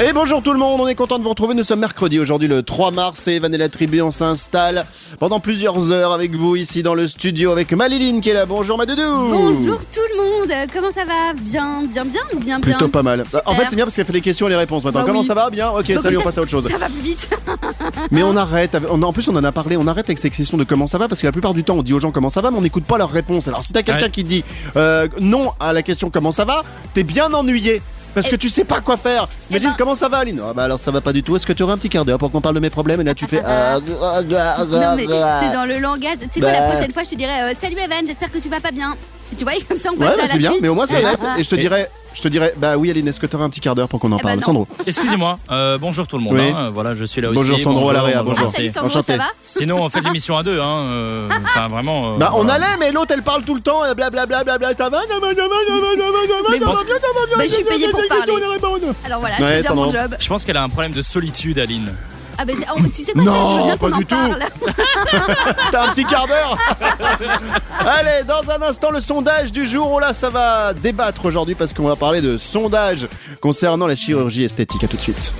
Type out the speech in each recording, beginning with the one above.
Et bonjour tout le monde, on est content de vous retrouver. Nous sommes mercredi, aujourd'hui le 3 mars et Evan et la tribu, on s'installe pendant plusieurs heures avec vous ici dans le studio avec Maliline qui est là. Bonjour Madoudou Bonjour tout le monde, comment ça va? Bien, bien, bien ou bien, bien Plutôt pas mal. Super. En fait, c'est bien parce qu'elle fait les questions et les réponses maintenant. Bah Comment oui. ça va? Bien? Ok, Donc, salut, on ça- passe à autre chose. Ça va plus vite. Mais on arrête. On, en plus, on en a parlé. On arrête avec ces questions de comment ça va parce que la plupart du temps, on dit aux gens comment ça va, mais on n'écoute pas leurs réponses. Alors, si t'as quelqu'un Ouais. qui dit euh, non à la question comment ça va, t'es bien ennuyé. Parce que tu sais pas quoi faire. Imagine ben- comment ça va, Aline? Ah bah alors ça va pas du tout. Est-ce que tu aurais un petit quart d'heure pour qu'on parle de mes problèmes? Et là tu fais. ah, ah, ah, ah, non mais ah. c'est dans le langage. Tu sais quoi, la Bah. prochaine fois, je te dirais euh, Salut Evan, j'espère que tu vas pas bien. Et tu vois, comme ça, on Ouais, passe bah, à la c'est bien. suite. Mais au moins c'est net. Et je te dirais, je te dirais, bah oui, Aline, est-ce que tu aurais un petit quart d'heure pour qu'on en Eh bah parle. Sandro Excusez-moi, euh, bonjour tout le monde. Oui. hein, voilà, je suis là aussi. Bonjour Sandro à l'arrière, bonjour. Ah, salut Sandro, Enchanté. ça va Sinon, on fait l'émission à deux. Hein, euh, Enfin, vraiment. euh, Bah on voilà. allait, mais l'autre elle parle tout le temps, blablabla, bla, bla, bla, ça va, ça va, ça va, ça va, ça va, ça va, ça va, ça va, ça va, bah, je suis payée pour ça va, ça va, ça va, ça va. Alors voilà, Ouais, je fais bien mon Sandro. job. Je pense qu'elle a un problème de solitude, Aline. Ah bah, oh, tu sais quoi, Non, ça, je veux bien pas du tout. T'as un petit quart d'heure Allez, dans un instant, le sondage du jour. Oh là, ça va débattre aujourd'hui parce qu'on va parler de sondage concernant la chirurgie esthétique. À tout de suite.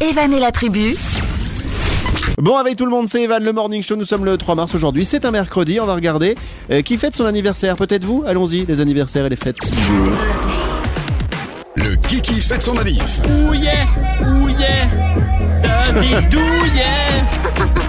Evan et la tribu, Bon, avec tout le monde, c'est Evan, le Morning Show. Nous sommes le 3 mars aujourd'hui. C'est un mercredi. On va regarder euh, qui fête son anniversaire. Peut-être vous Allons-y, les anniversaires et les fêtes. Kiki fête son manif. Ouye, ouye, David Douillet.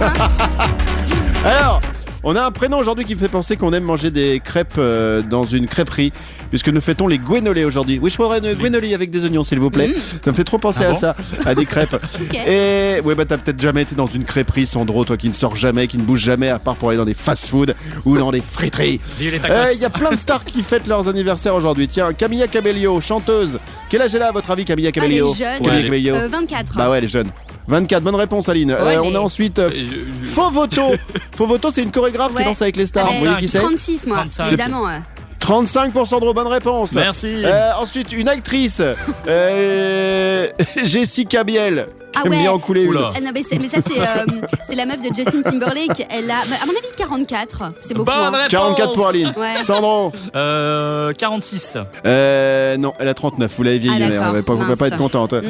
Alors, on a un prénom aujourd'hui qui me fait penser qu'on aime manger des crêpes euh, dans une crêperie, puisque nous fêtons les guénolés aujourd'hui. Oui, je prendrais une guénolie avec des oignons, s'il vous plaît. Ça me fait trop penser Ah à bon ça, à des crêpes. Et ouais, bah t'as peut-être jamais été dans une crêperie, Sandro, toi qui ne sors jamais, qui ne bouge jamais, à part pour aller dans des fast-food ou dans des friteries. Vive les Il tacos. y a plein de stars qui fêtent leurs anniversaires aujourd'hui. Tiens, Camilla Cabello, chanteuse. Quel âge elle a à votre avis, Camilla Elle est Cabello jeune. Camilla Ouais, Cabello. Euh, 24. Bah ouais, elle est jeune. 24, bonne réponse Aline. Euh, allez. on a ensuite euh, Euh, je- Fovoto. Fovoto, c'est une chorégraphe qui Ouais. danse avec les stars. Euh, Vous voyez qui c'est 36 moi, 35. évidemment. Euh. 35 Sandro, bonne réponse. Merci. Euh, ensuite, une actrice. Euh, Jessica Biel. Ah ouais. bien en couler une. Oula. Ah non, mais, ça, c'est euh, la meuf de Justin Timberlake. Elle a, à mon avis, 44. C'est beaucoup. Bonne hein. réponse. 44 pour Aline. Ouais. Sandro. Euh, 46. Euh, non, elle a 39. Vous l'avez vieilli, Ah, on va pas, on va Mince. pas être contente. Mm.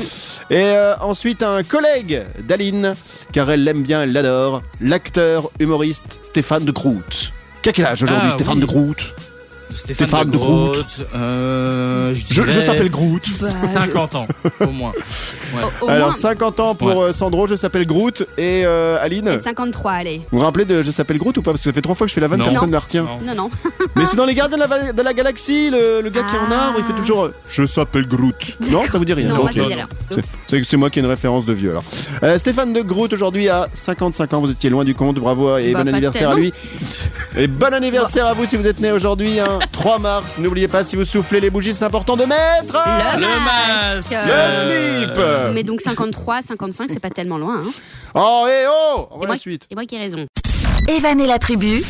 Et euh, ensuite, un collègue d'Aline, car elle l'aime bien, elle l'adore. L'acteur, humoriste Stéphane de Groot. Qui a quel âge aujourd'hui, Ah, Stéphane oui. de Groot Stéphane, Stéphane de Groot. Groot. Euh, je Je, s'appelle Groot. Bah, 50 ans, au moins. Ouais. au, au Alors, moins. 50 ans pour Ouais. euh, Sandro, je s'appelle Groot. Et euh, Aline Et 53, allez. Vous vous rappelez de Je s'appelle Groot ou pas? Parce que ça fait trois fois que je fais la vanne, Non. personne ne la retient. Non. Non, non. Mais c'est dans les gardiens de la, de la galaxie, le, le gars qui est en Ah. arbre, il fait toujours Je s'appelle Groot. Non, ça vous dit rien Non, Ok. moi, je non, dis non. rien. C'est- moi qui ai une référence de vieux alors. Euh, Stéphane de Groot aujourd'hui a 55 ans, vous étiez loin du compte, bravo et Bah, bon anniversaire à lui. Et bon anniversaire à vous si vous êtes né aujourd'hui, hein, 3 mars. N'oubliez pas si vous soufflez les bougies, c'est important de mettre Le, Le masque. masque. le slip. Mais donc 53, 55, c'est pas tellement loin. Hein. Oh et oh On C'est moi, la suite. c'est moi qui ai raison. Evan et la tribu,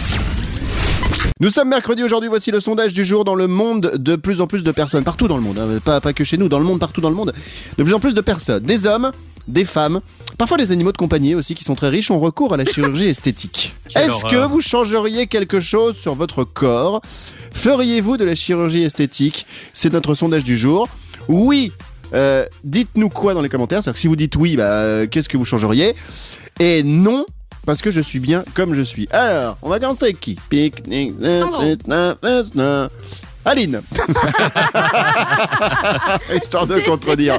Nous sommes mercredi aujourd'hui, voici le sondage du jour dans le monde de plus en plus de personnes, partout dans le monde, hein, pas, pas que chez nous, dans le monde, partout dans le monde, de plus en plus de personnes, des hommes, des femmes, parfois des animaux de compagnie aussi qui sont très riches, ont recours à la chirurgie esthétique. Est-ce que vous changeriez quelque chose sur votre corps? Feriez-vous de la chirurgie esthétique? C'est notre sondage du jour. Oui, euh, dites-nous quoi dans les commentaires, c'est-à-dire que si vous dites oui, bah, euh, qu'est-ce que vous changeriez? Et non, parce que je suis bien comme je suis. Alors, on va commencer avec qui? Sandro. Aline Histoire de contredire.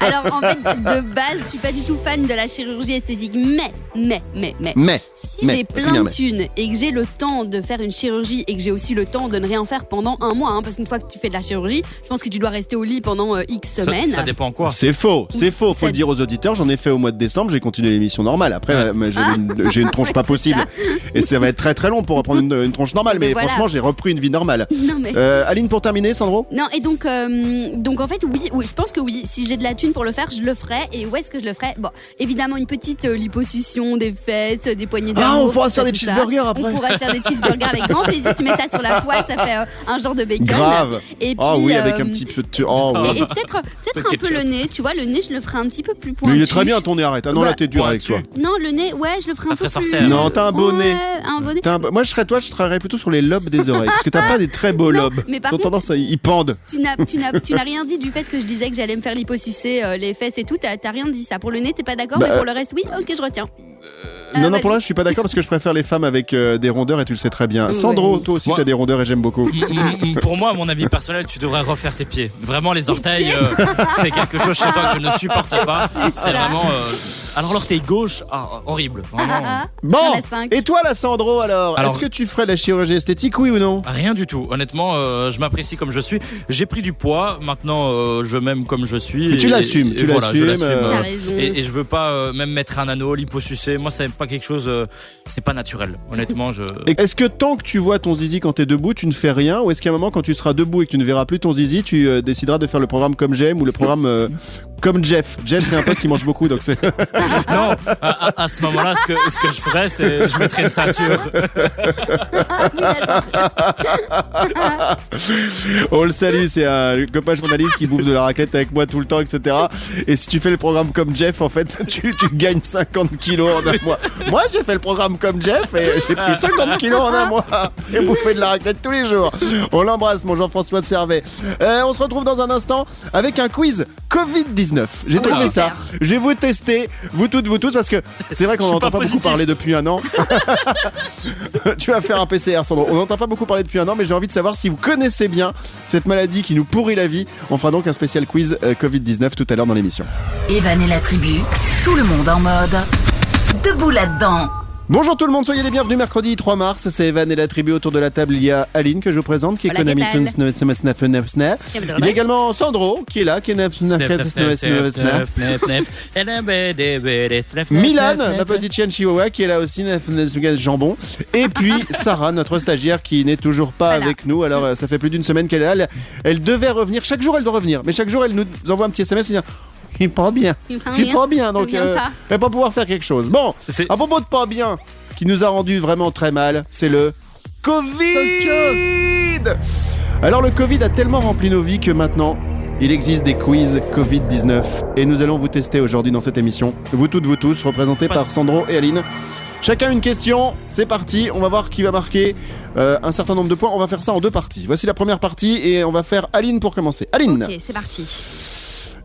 Alors en fait, de base, je suis pas du tout fan de la chirurgie esthétique, mais, mais, mais, mais. Mais, Si j'ai plein de thunes et que j'ai le temps de faire une chirurgie et que j'ai aussi le temps de ne rien faire pendant un mois, hein, parce qu'une fois que tu fais de la chirurgie, je pense que tu dois rester au lit pendant euh, X semaines. ça dépend quoi. c'est faux, c'est faux, faut le dire aux auditeurs, j'en ai fait au mois de décembre, j'ai continué l'émission normale. Après, mais j'ai une, tronche pas possible. Et ça va être très très long pour reprendre une, une tronche normale, Mais mais voilà. franchement, j'ai repris une vie normale. Non mais. Euh, Aline, pour terminer, Sandro Non et donc euh, donc en fait oui oui je pense que oui si j'ai de la thune pour le faire, je le ferai. Et où est-ce que je le ferai? Bon, évidemment, une petite euh, liposuction des fesses, des poignées Ah, d'amour. on pourra se faire des ça. cheeseburgers après. On pourra se faire des cheeseburgers avec grand plaisir. Tu mets ça sur la poêle, ça fait euh, un genre de bacon. Grave. Et puis, Oh oui, avec un petit peu de. Oh, oui. Et, et peut-être peut-être Peu un peu le nez, tu vois, le nez, je le ferai un petit peu plus Mais pointu. il est très bien ton nez, arrête. Ah non, là Bah, t'es dur avec toi. Non, le nez, ouais, je le ferai Ça un peu ferait plus. sorcière. Non, t'as un beau nez. Ouais, un beau nez. T'as un bo- Moi, je serais toi, je travaillerais plutôt sur les lobes des oreilles. Parce que t'as pas des très beaux Non, lobes. mais par Ils ont contre- tendance à. Ils pendent. Tu n'as, rien dit du fait que je disais que j'allais me faire liposucer euh, les fesses et tout. T'as, t'as rien dit ça. Pour le nez, t'es pas d'accord, Bah, mais pour le reste, oui. Ok, je retiens. Euh, non, non, vas-y. pour là, je suis pas d'accord parce que je préfère les femmes avec euh, des rondeurs et tu le sais très bien. Ouais. Sandro, toi aussi, Moi- t'as des rondeurs et j'aime beaucoup. Mm, mm, Pour moi, à mon avis personnel, tu devrais refaire tes pieds. Vraiment, les orteils, euh, c'est quelque chose chez toi que je ne supporte pas. C'est vraiment. euh, Alors, l'orteil gauche, ah, horrible. Ah, Vraiment. ah, ah. Bon, cinq. et toi, là, Sandro, alors, Alors- Est-ce que tu ferais la chirurgie esthétique, oui ou non? Rien du tout. Honnêtement, euh, je m'apprécie comme je suis. J'ai pris du poids. Maintenant, euh, je m'aime comme je suis. Mais tu Et- l'assumes, et tu voilà, je l'assumes, l'assume, euh, T'as raison. Et, et je veux pas euh, même mettre un anneau, liposucer. Moi, c'est quelque chose. euh, c'est pas naturel. Honnêtement, je. Est-ce que tant que tu vois ton zizi quand t'es debout, tu ne fais rien Ou est-ce qu'à un moment, quand tu seras debout et que tu ne verras plus ton zizi, tu euh, décideras de faire le programme comme j'aime ou le programme euh, comme Jeff Jeff, c'est un pote qui mange beaucoup, donc c'est. Non, à, à- à ce moment-là, ce que, ce que je ferais, c'est je mettrais une ceinture. On le salue, c'est un copain journaliste qui bouffe de la raclette avec moi tout le temps, etc. Et si tu fais le programme comme Jeff, en fait, tu, tu gagnes 50 kilos en un mois. Moi, j'ai fait le programme comme Jeff et j'ai pris 50 kilos en un mois et bouffé de la raclette tous les jours. On l'embrasse, mon Jean-François Servet. Euh, on se retrouve dans un instant avec un quiz Covid-19. J'ai Oh, trouvé ça. Je vais vous tester, vous toutes, vous tous, parce que c'est vrai qu'on n'entend pas pas, beaucoup parler depuis un an. tu vas faire un PCR, Sandro. On n'entend pas beaucoup parler depuis un an, mais j'ai envie de savoir si vous connaissez bien cette maladie qui nous pourrit la vie. On fera donc un spécial quiz euh, Covid-19 tout à l'heure dans l'émission. Evan et la tribu, tout le monde en mode. Debout là-dedans. Bonjour tout le monde, soyez les bienvenus mercredi 3 mars. C'est Evan et la tribu autour de la table. Il y a Aline que je vous présente qui est Voilà, Konami que dalle. Tunes Neuf Neuf Neuf Neuf Neuf. Il y a également Sandro qui est là, qui est Neuf Neuf Neuf Neuf. Milan, ma petite chienne chihuahua qui est là aussi, Neuf Neuf Neuf jambon. Et puis Sarah, notre stagiaire qui n'est toujours pas Voilà. avec nous. Alors euh, ça fait plus d'une semaine qu'elle est là. Elle, elle devait revenir. Chaque jour elle doit revenir. Mais chaque jour elle nous envoie un petit SMS et dit il pas bien. Il va Il bien. pas bien. Donc Il vient euh, pas. va pouvoir faire quelque chose. Bon, C'est- à propos de pas bien, qui nous a rendu vraiment très mal, c'est le Covid. Alors le Covid a tellement rempli nos vies que maintenant, il existe des quiz Covid-19 et nous allons vous tester aujourd'hui dans cette émission. Vous toutes, vous tous, représentés par Sandro et Aline. Chacun une question, c'est parti, on va voir qui va marquer euh, un certain nombre de points, on va faire ça en deux parties. Voici la première partie et on va faire Aline pour commencer. Aline, Ok, c'est parti.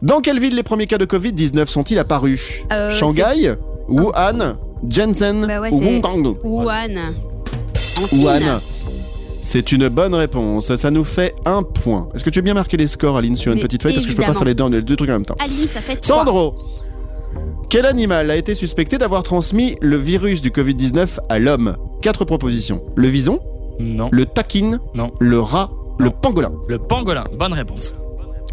Dans quelle ville les premiers cas de Covid-19 sont-ils apparus Euh, Shanghai, Wuhan, Shenzhen Bah ouais, ou c'est- Hong Kong Wuhan. En Chine. Wuhan. C'est une bonne réponse. Ça nous fait un point. Est-ce que tu veux bien marquer les scores, Aline, sur une Mais petite feuille? Parce que je peux pas évidemment. faire les deux, les deux trucs en même temps. Aline, ça fait trois. Sandro, quel animal a été suspecté d'avoir transmis le virus du Covid-19 à l'homme? Quatre propositions. Le vison, Non. le taquine, Non. le rat, le Non. pangolin. Le pangolin. Bonne réponse.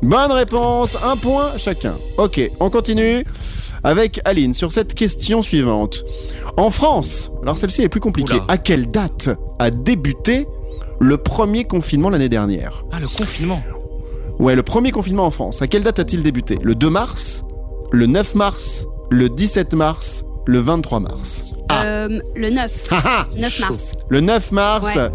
Bonne réponse, un point chacun. Ok, on continue avec Aline sur cette question suivante. En France, alors celle-ci est plus compliquée, Oula. à quelle date a débuté le premier confinement l'année dernière? Ah, le confinement. Ouais, le premier confinement en France, à quelle date a-t-il débuté? Le 2 mars Le 9 mars Le 17 mars Le 23 mars Euh, le 9. Ah ah 9 mars. Le 9 mars Ouais.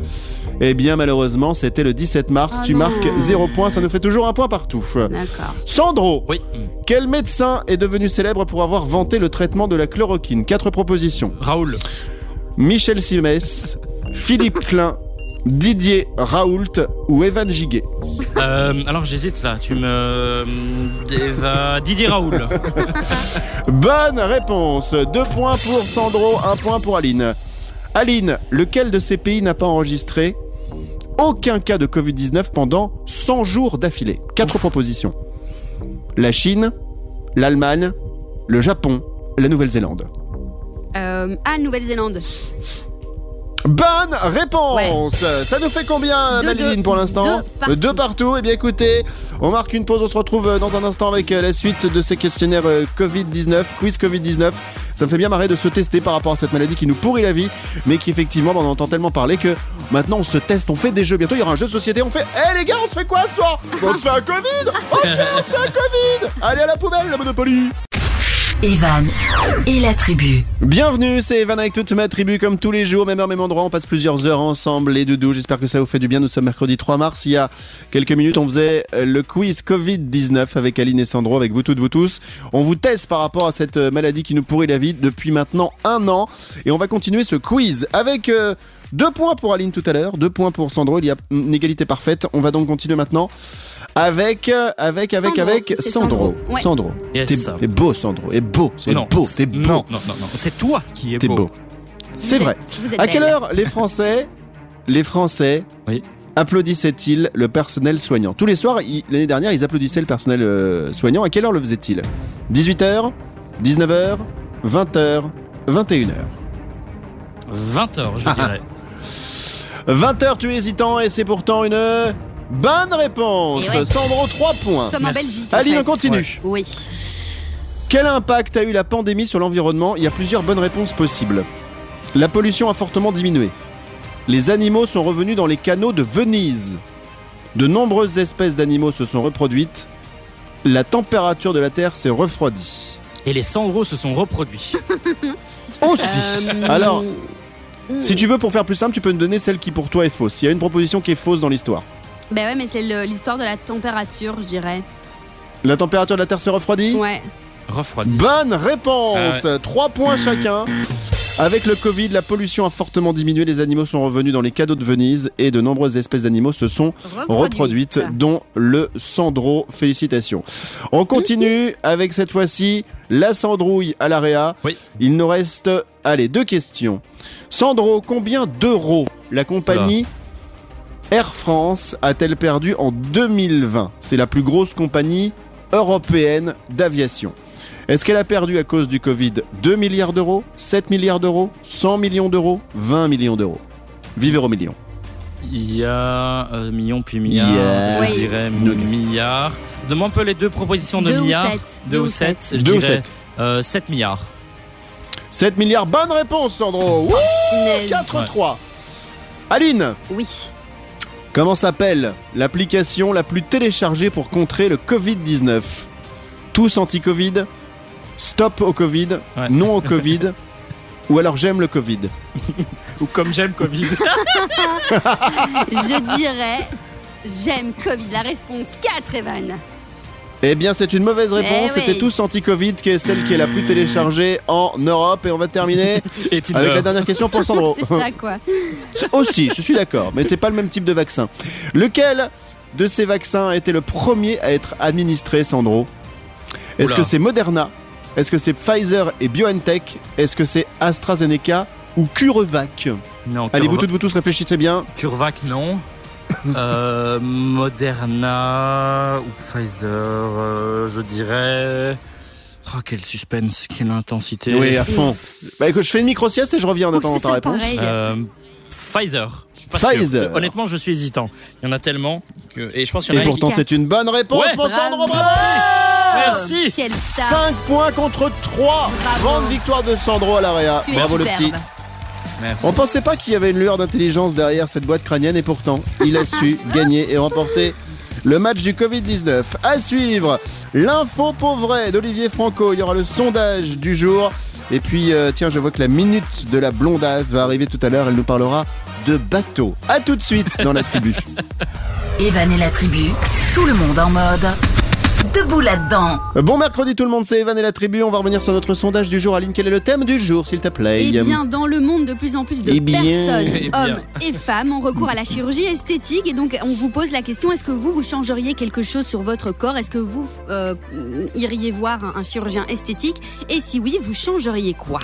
Eh bien malheureusement c'était le 17 mars, Oh tu non. marques 0 point, ça nous fait toujours un point partout. D'accord. Sandro, Oui. Quel médecin est devenu célèbre pour avoir vanté le traitement de la chloroquine? Quatre propositions. Raoul. Michel Simès, Philippe Klein, Didier Raoult ou Evan Giguet. Euh, alors j'hésite là. Tu me. Eva- Didier Raoul. Bonne réponse. Deux points pour Sandro, un point pour Aline. Aline, lequel de ces pays n'a pas enregistré aucun cas de Covid-19 pendant 100 jours d'affilée? Quatre propositions. La Chine, l'Allemagne, le Japon, la Nouvelle-Zélande. Euh, ah, Nouvelle-Zélande. Bonne réponse Ça nous fait combien, Deux, Madeline, deux. pour l'instant Deux partout. partout. Eh bien, écoutez, on marque une pause. On se retrouve euh, dans un instant avec euh, la suite de ces questionnaires euh, Covid-19, quiz Covid-19. Ça me fait bien marrer de se tester par rapport à cette maladie qui nous pourrit la vie, mais qui effectivement, bah, on entend tellement parler que maintenant on se teste, on fait des jeux. Bientôt, il y aura un jeu de société. On fait, hé les gars, on se fait quoi ce soir? On se fait un Covid Ok, on se fait un Covid Allez à la poubelle, la Monopoly Evan et la tribu. Bienvenue, c'est Evan avec toute ma tribu comme tous les jours, même heure, même endroit. On passe plusieurs heures ensemble, les doudous. J'espère que ça vous fait du bien. Nous sommes mercredi 3 mars. Il y a quelques minutes, on faisait euh, le quiz Covid-19 avec Aline et Sandro, avec vous toutes, vous tous. On vous teste par rapport à cette euh, maladie qui nous pourrit la vie depuis maintenant un an. Et on va continuer ce quiz avec euh, deux points pour Aline tout à l'heure, deux points pour Sandro. Il y a une égalité parfaite. On va donc continuer maintenant avec, euh, avec, avec, Sandro. avec C'est Sandro. Sandro. Ouais. Sandro. Yes. T'es beau, Sandro. Et beau, c'est beau, t'es beau. Non, non, non, non. C'est toi qui es T'es beau. beau. C'est vrai. À quelle belle. heure les Français, les Français Oui. applaudissaient-ils le personnel soignant? Tous les soirs, l'année dernière, ils applaudissaient le personnel euh, soignant. À quelle heure le faisaient-ils? 18h, 19h, 20h, 21h. 20 heures, je dirais. 20h, tu es hésitant et c'est pourtant une bonne réponse. Ouais. Sandro, 3 points. Comme en. Belgique. Aline, fait. on continue. Oui. Quel impact a eu la pandémie sur l'environnement? Il y a plusieurs bonnes réponses possibles. La pollution a fortement diminué. Les animaux sont revenus dans les canaux de Venise. De nombreuses espèces d'animaux se sont reproduites. La température de la Terre s'est refroidie. Et les Sandros se sont reproduits. Aussi. Euh, Alors, hmm. si tu veux, pour faire plus simple, tu peux me donner celle qui pour toi est fausse. Il y a une proposition qui est fausse dans l'histoire. Ben ouais, mais c'est le- l'histoire de la température, je dirais. La température de la Terre s'est refroidie Ouais. Refroidis. Bonne réponse Ah Trois points chacun. Avec le Covid, la pollution a fortement diminué, les animaux sont revenus dans les cadeaux de Venise et de nombreuses espèces d'animaux se sont reproduites, dont le Sandro. Félicitations. On continue avec cette fois-ci la Sandrouille à l'AREA. Oui. Il nous reste, allez, deux questions. Sandro, combien d'euros la compagnie Air France a-t-elle perdu en 2020 C'est la plus grosse compagnie européenne d'aviation. Est-ce qu'elle a perdu à cause du Covid 2 milliards d'euros, 7 milliards d'euros, 100 millions d'euros, 20 millions d'euros? Vive au million. Il y a euh, million puis milliard. Yeah. Je Oui. dirais Ok. milliard. Demande un peu les deux propositions de Deux milliards. sept. Deux ou sept. Je Deux ou dirais sept euh, 7 milliards. 7 milliards, bonne réponse Sandro Wouh, Punaise. 4-3 Aline, Oui. comment s'appelle l'application la plus téléchargée pour contrer le Covid-19 Tous anti-Covid Stop au Covid Ouais. Non au Covid Ou alors j'aime le Covid Ou comme j'aime Covid. Je dirais. J'aime Covid. La réponse 4, Evan. Eh bien, c'est une mauvaise réponse. Eh oui. C'était tous anti-Covid, qui est celle qui est la plus téléchargée en Europe. Et on va terminer Et avec la dernière question pour Sandro. C'est ça, quoi. Aussi, je suis d'accord, mais c'est pas le même type de vaccin. Lequel de ces vaccins a été le premier à être administré, Sandro? Est-ce que c'est Moderna Est-ce que c'est Pfizer et BioNTech? Est-ce que c'est AstraZeneca ou CureVac? Non, Allez, vous Curva- toutes, vous tous réfléchissez bien. Curvac, non. Euh, Moderna ou Pfizer, euh, je dirais. Oh, quel suspense, quelle intensité. Oui, à fond. Bah écoute, je fais une micro-sieste et je reviens en attendant ta réponse. Euh, Pfizer. Je suis pas Pfizer. sûr. Honnêtement, je suis hésitant. Il y en a tellement que et je pense qu'il y en Et a un pourtant, qui- c'est une bonne réponse, Ouais. mon Sandro, Bravo. Merci. Quelle star. 5 points contre 3 Bravo. Grande victoire de Sandro à l'AREA. Bravo le superbe. petit. Merci. On pensait pas qu'il y avait une lueur d'intelligence derrière cette boîte crânienne et pourtant, il a su gagner et remporter le match du Covid-19. À suivre, l'info pour vrai d'Olivier Franco. Il y aura le sondage du jour. Et puis, euh, tiens, je vois que la minute de la blondasse va arriver tout à l'heure. Elle nous parlera de bateau. À tout de suite dans la tribu. Evan et la tribu, tout le monde en mode debout là-dedans. Bon mercredi tout le monde, c'est Evan et la tribu. On va revenir sur notre sondage du jour. Aline, quel est le thème du jour, s'il te plaît Eh bien, dans le monde, de plus en plus de Eh bien. personnes, Eh bien. hommes et femmes, ont recours à la chirurgie esthétique. Et donc, on vous pose la question est-ce que vous, vous changeriez quelque chose sur votre corps? Est-ce que vous euh, iriez voir un, un chirurgien esthétique? Et si oui, vous changeriez quoi?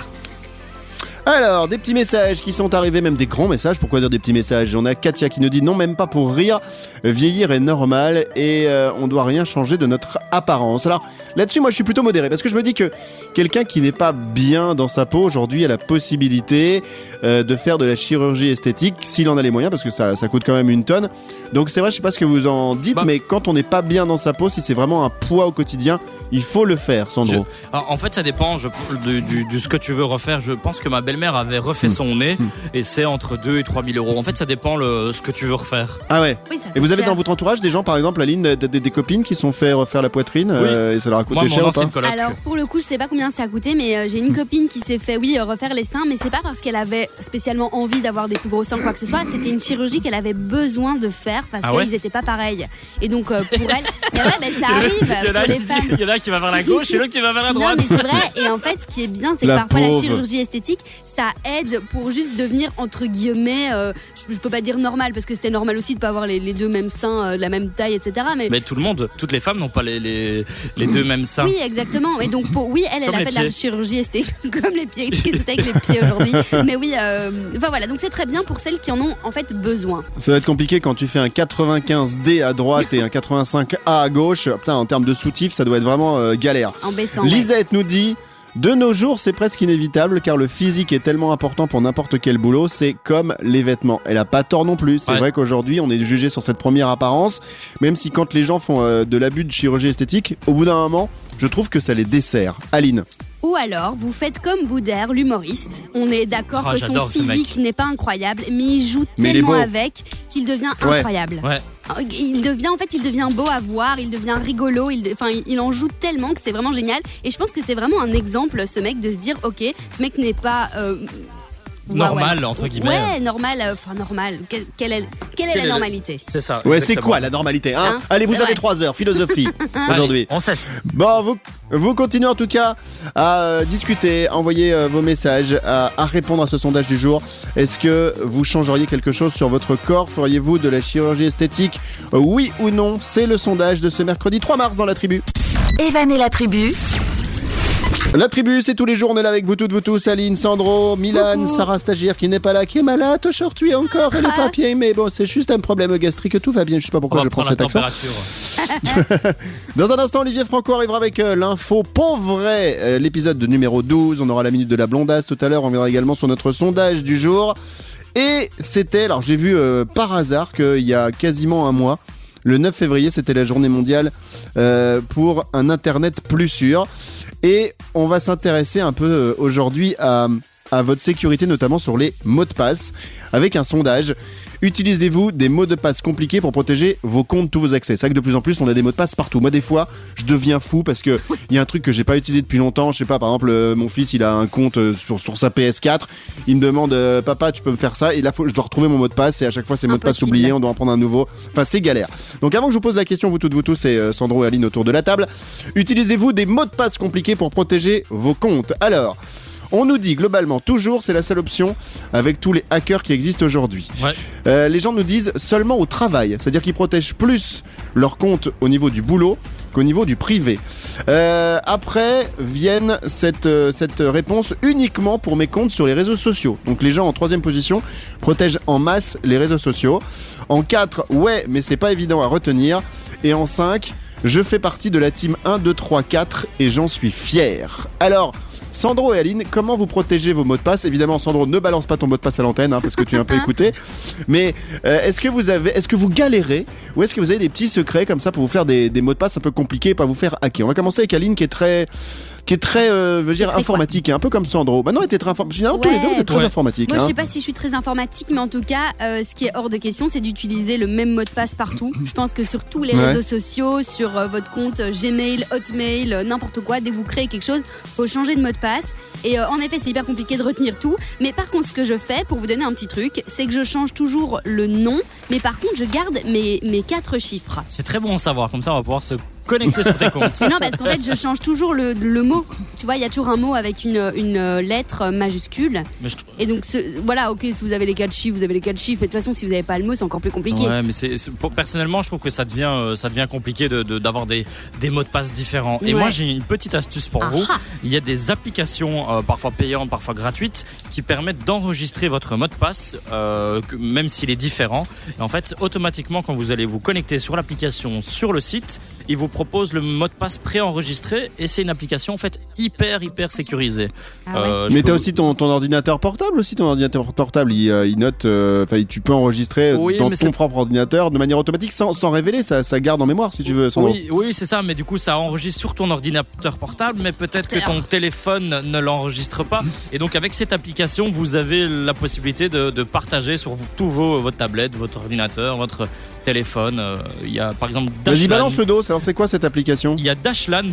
Alors, des petits messages qui sont arrivés, même des grands messages. Pourquoi dire des petits messages? On a Katia qui nous dit non, même pas pour rire. Vieillir est normal et euh, on doit rien changer de notre apparence. Alors là-dessus, moi, je suis plutôt modéré parce que je me dis que quelqu'un qui n'est pas bien dans sa peau aujourd'hui a la possibilité euh, de faire de la chirurgie esthétique s'il en a les moyens parce que ça, ça coûte quand même une tonne. Donc c'est vrai, je sais pas ce que vous en dites, Bah. mais quand on n'est pas bien dans sa peau, si c'est vraiment un poids au quotidien, il faut le faire, Sandro. Alors, en fait, ça dépend je, de, du, du ce que tu veux refaire. Je pense que ma belle-mère avait refait son nez et c'est entre 2 et 3 000 euros. En fait, ça dépend le, ce que tu veux refaire. Ah ouais. Oui, ça Et vous avez cher. dans votre entourage des gens, par exemple, Aline, des, des- des copines qui sont fait refaire la poitrine euh, et ça leur a coûté Moi, cher ou pas coloc. Alors pour le coup, je sais pas combien ça a coûté, mais euh, j'ai Hmm. une copine qui s'est fait, oui, euh, refaire les seins, mais c'est pas parce qu'elle avait spécialement envie d'avoir des plus gros seins, quoi que ce soit. C'était une chirurgie qu'elle avait besoin de faire parce Ah ouais qu'ils étaient pas pareils. Et donc euh, pour elle, mais ouais, ça arrive Il y en pour a les qui- femmes. il y en a qui va vers la gauche et l'autre qui va vers la Non, droite. mais c'est vrai. Et en fait, ce qui est bien, c'est que La parfois la chirurgie esthétique, ça aide pour juste devenir entre guillemets, euh, je, je peux pas dire normal parce que c'était normal aussi de pas avoir les, les deux mêmes seins euh, de la même taille, etc. Mais, Mais tout le monde, toutes les femmes n'ont pas les, les, les deux mêmes seins. oui, exactement. Et donc, pour, oui, elle, elle Comme a fait de la chirurgie esthétique, comme les pieds. Qu'est-ce que c'était avec les pieds aujourd'hui Mais oui, euh, enfin voilà. Donc c'est très bien pour celles qui en ont en fait besoin. Ça va être compliqué quand tu fais un 95D à droite et un 85A à gauche. Putain, en termes de soutif, ça doit être vraiment euh, galère. Embêtant. ouais. Lisette nous dit de nos jours, c'est presque inévitable car le physique est tellement important pour n'importe quel boulot, c'est comme les vêtements. Elle a pas tort non plus. C'est Ouais. vrai qu'aujourd'hui, on est jugé sur cette première apparence, même si quand les gens font euh, de l'abus de chirurgie esthétique, au bout d'un moment, je trouve que ça les dessert. Aline. Ou alors, vous faites comme Boudère, l'humoriste. On est d'accord Ah, que son physique n'est pas incroyable, mais il joue Mais tellement avec qu'il devient Ouais. incroyable. Ouais. Il devient en fait, il devient beau à voir, il devient rigolo, il, enfin, il en joue tellement que c'est vraiment génial. Et je pense que c'est vraiment un exemple, ce mec, de se dire, ok, ce mec n'est pas euh, Normal, ouais, ouais. entre guillemets. Ouais, normal, euh, enfin normal. Que- Quelle est, quelle est Quelle la est le- normalité C'est ça. Ouais, c'est quoi la normalité hein, Hein, Allez, vous avez. 3 heures, philosophie, aujourd'hui. Allez, on cesse. Bon, vous, vous continuez en tout cas à euh, discuter, envoyer euh, vos messages, à, à répondre à ce sondage du jour. Est-ce que vous changeriez quelque chose sur votre corps? Feriez-vous de la chirurgie esthétique? Oui ou non C'est le sondage de ce mercredi 3 mars dans la tribu. Evan et la tribu, La tribu, c'est tous les jours, on est là avec vous toutes, vous tous, Aline, Sandro, Milan, Coucou. Sarah Stagiaire qui n'est pas là, qui est malade aujourd'hui encore, elle est pas bien, mais bon, c'est juste un problème gastrique, tout va bien, je sais pas pourquoi je prends prendre la cet accent. température. Dans un instant, Olivier Franco arrivera avec euh, l'info pauvre vrai, euh, l'épisode de numéro 12. On aura la minute de la blondasse tout à l'heure. On verra également sur notre sondage du jour. Et c'était, alors j'ai vu euh, par hasard qu'il y a quasiment un mois, le 9 février, c'était la journée mondiale euh, pour un Internet plus sûr. Et on va s'intéresser un peu euh, aujourd'hui à, à votre sécurité, notamment sur les mots de passe, avec un sondage. Utilisez-vous des mots de passe compliqués pour protéger vos comptes, tous vos accès? C'est vrai que de plus en plus, on a des mots de passe partout. Moi, des fois, je deviens fou parce que il y a un truc que j'ai pas utilisé depuis longtemps. Je sais pas, par exemple, euh, mon fils, il a un compte euh, sur, sur sa PS4. Il me demande, euh, papa, tu peux me faire ça Et là, faut, je dois retrouver mon mot de passe et à chaque fois, c'est mots de passe Impossible. oubliés. On doit en prendre un nouveau. Enfin, c'est galère. Donc, avant que je vous pose la question, vous toutes, vous tous, et Sandro et Aline autour de la table, utilisez-vous des mots de passe compliqués pour protéger vos comptes? Alors. On nous dit globalement toujours c'est la seule option avec tous les hackers qui existent aujourd'hui. Ouais. Euh, les gens nous disent seulement au travail, c'est-à-dire qu'ils protègent plus leur compte au niveau du boulot qu'au niveau du privé. Euh, après viennent cette, euh, cette réponse uniquement pour mes comptes sur les réseaux sociaux. Donc les gens en troisième position protègent en masse les réseaux sociaux. En 4, ouais, mais c'est pas évident à retenir. Et en 5, je fais partie de la team 1, 2, 3, 4 et j'en suis fier. Alors, Sandro et Aline, comment vous protégez vos mots de passe? Évidemment, Sandro, ne balance pas ton mot de passe à l'antenne hein, parce que tu es un peu écouté. Mais euh, est-ce que vous avez, est-ce que vous galérez? Ou est-ce que vous avez des petits secrets comme ça pour vous faire des, des mots de passe un peu compliqués et pas vous faire hacker? On va commencer avec Aline qui est très, qui est très, euh, je veux dire, informatique, et un peu comme Sandro. Maintenant, elle était très informatique. Finalement, tous les deux, vous êtes très Ouais. informatique. Moi, je hein. sais pas si je suis très informatique, mais en tout cas, euh, ce qui est hors de question, c'est d'utiliser le même mot de passe partout. Je pense que sur tous les Ouais. réseaux sociaux, sur euh, votre compte Gmail, Hotmail, euh, n'importe quoi, dès que vous créez quelque chose, faut changer de mot de passe. Et euh, en effet, c'est hyper compliqué de retenir tout. Mais par contre, ce que je fais, pour vous donner un petit truc, c'est que je change toujours le nom, mais par contre, je garde mes, mes quatre chiffres. C'est très bon à savoir, comme ça on va pouvoir se connecter sur tes comptes. Non, parce qu'en fait, je change toujours le, le mot. Tu vois, il y a toujours un mot avec une, une lettre majuscule. Mais je trou- Et donc, ce- voilà, ok, si vous avez les quatre chiffres, vous avez les quatre chiffres. Mais de toute façon, si vous n'avez pas le mot, c'est encore plus compliqué. Ouais, mais c'est personnellement, je trouve que ça devient euh, ça devient compliqué de de- d'avoir des des mots de passe différents. Et Ouais. moi, j'ai une petite astuce pour Ah vous. ah. Il y a des applications euh, parfois payantes, parfois gratuites, qui permettent d'enregistrer votre mot de passe, euh, même s'il est différent. Et en fait, automatiquement, quand vous allez vous connecter sur l'application, sur le site, il vous propose le mot de passe préenregistré. Et c'est une application en fait hyper hyper sécurisée. Ah ouais. Euh, Mais peux t'as vous- aussi ton, ton ordinateur portable aussi, ton ordinateur portable, il, euh, il note, euh, enfin tu peux enregistrer Oui, dans ton propre ordinateur de manière automatique sans, sans révéler, ça, ça garde en mémoire si tu veux. Oui, oui, c'est ça, mais du coup, ça enregistre sur ton ordinateur portable, mais peut-être que ton téléphone ne l'enregistre pas. Et donc, avec cette application, vous avez la possibilité de, de partager sur tous vos votre tablette, votre ordinateur, votre téléphone. Euh, Il y a, par exemple, Vas-y, balance le dos, alors c'est quoi cette application? Il y a Dashlan,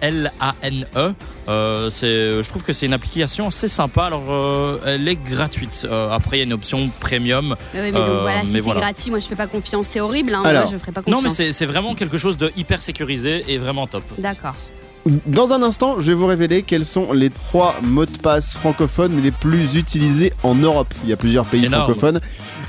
D-A-S-H-L-A-N-E. Euh, c'est, je trouve que c'est une application assez sympa. Alors, euh, elle est gratuite. Euh, après, il y a une option premium. Mais oui, mais donc Euh, voilà, si c'est voilà. gratuit, moi je fais pas confiance. C'est horrible, hein. Alors. moi je ferai pas confiance. Non, mais c'est vraiment quelque chose de hyper sécurisé et vraiment top. D'accord. Dans un instant, je vais vous révéler quels sont les trois mots de passe francophones les plus utilisés en Europe. Il y a plusieurs pays Énorme. francophones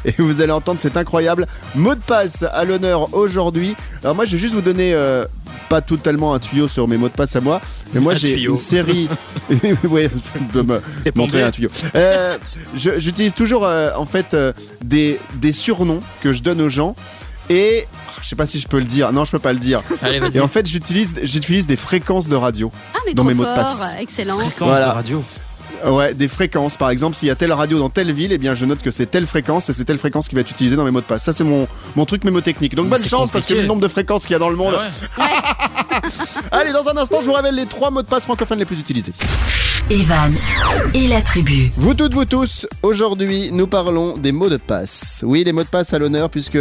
et vous allez entendre cet incroyable mot de passe à l'honneur aujourd'hui. Alors moi, je vais juste vous donner euh, pas totalement un tuyau sur mes mots de passe à moi, mais moi Un j'ai tuyau. une série. ouais, je me montrer un tuyau. Euh, je- J'utilise toujours euh, en fait euh, des, des surnoms que je donne aux gens. Et ah, je sais pas si je peux le dire. Non, je peux pas le dire. Allez. Et en fait, j'utilise j'utilise des fréquences de radio. Ah, mais Dans trop mes mots de passe. excellent. Fréquence Voilà. de radio. Ouais, des fréquences. Par exemple, s'il y a telle radio dans telle ville, eh bien, je note que c'est telle fréquence et c'est telle fréquence qui va être utilisée dans mes mots de passe. Ça, c'est mon, mon truc mémotechnique. Donc, Mais bonne chance parce que le nombre de fréquences qu'il y a dans le monde. Ah ouais. Allez, dans un instant, je vous révèle les trois mots de passe francophones les plus utilisés. Evan et la tribu. Vous toutes, vous tous, aujourd'hui, nous parlons des mots de passe. Oui, les mots de passe à l'honneur puisque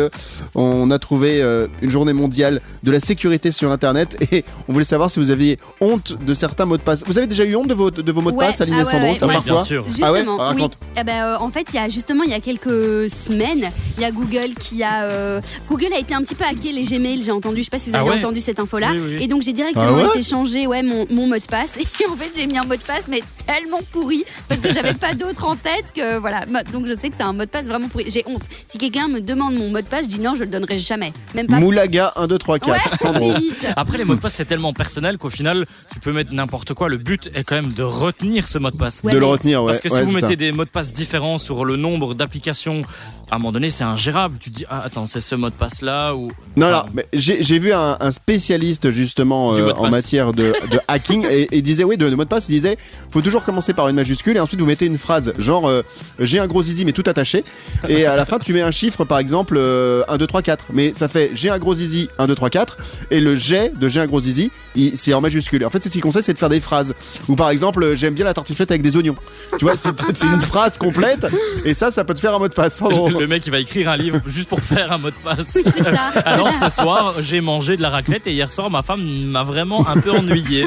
on a trouvé euh, une journée mondiale de la sécurité sur Internet et on voulait savoir si vous aviez honte de certains mots de passe. Vous avez déjà eu honte de vos, de vos mots de Ouais, passe, Aline ah ouais, Sandro ouais, Ça ouais. marche bien sûr. Ah ouais Justement, Ah, oui. raconte. Eh ben, euh, en fait, il y a justement il y a quelques semaines, il y a Google qui a euh, Google a été un petit peu hacké les Gmail. J'ai entendu, je sais pas si vous Ah avez ouais entendu cette info-là. Oui, oui. Et donc j'ai directement Ah ouais été changer ouais mon, mon mot de passe. Et en fait j'ai mis un mot de passe mais tellement pourri parce que j'avais pas d'autre en tête que voilà. Donc je sais que c'est un mot de passe vraiment pourri. J'ai honte. Si quelqu'un me demande mon mot de passe, je dis non, je le donnerai jamais. Même pas. Moulaga 1, 2, 3, 4. Ouais, Sandro. limite. Après, les mots de passe, c'est tellement personnel qu'au final, tu peux mettre n'importe quoi. Le but est quand même de retenir ce mot de passe. Ouais, de le retenir, ouais. Parce que si vous mettez ça. des mots de passe différents sur le nombre d'applications, à un moment donné, c'est ingérable. Tu te dis, ah, attends, c'est ce mot de passe là ou. Non, Enfin, non, mais j'ai vu un, un spécialiste justement euh, en matière de, de hacking et, et il disait, oui, de, de mot de passe, il disait, faut toujours commencer par une majuscule et ensuite vous mettez une phrase, genre, euh, j'ai un gros zizi mais tout attaché. Et à la fin, tu mets un chiffre, par exemple, euh, 1, 2, 3, 4. Mais ça fait j'ai un gros zizi, 1, 2, 3, 4. Et le j'ai de j'ai un gros zizi, c'est en majuscule. Et en fait, c'est ce qu'il conseille, c'est de faire des phrases. Ou par exemple, euh, j'aime bien la tartiflette avec des oignons. Tu vois, c'est une phrase complète et ça, ça peut te faire un mot de passe. Sandro. Le mec, il va écrire un livre juste pour faire un mot de passe. Ça. Alors ce soir, j'ai mangé de la raclette et hier soir, ma femme m'a vraiment un peu ennuyé.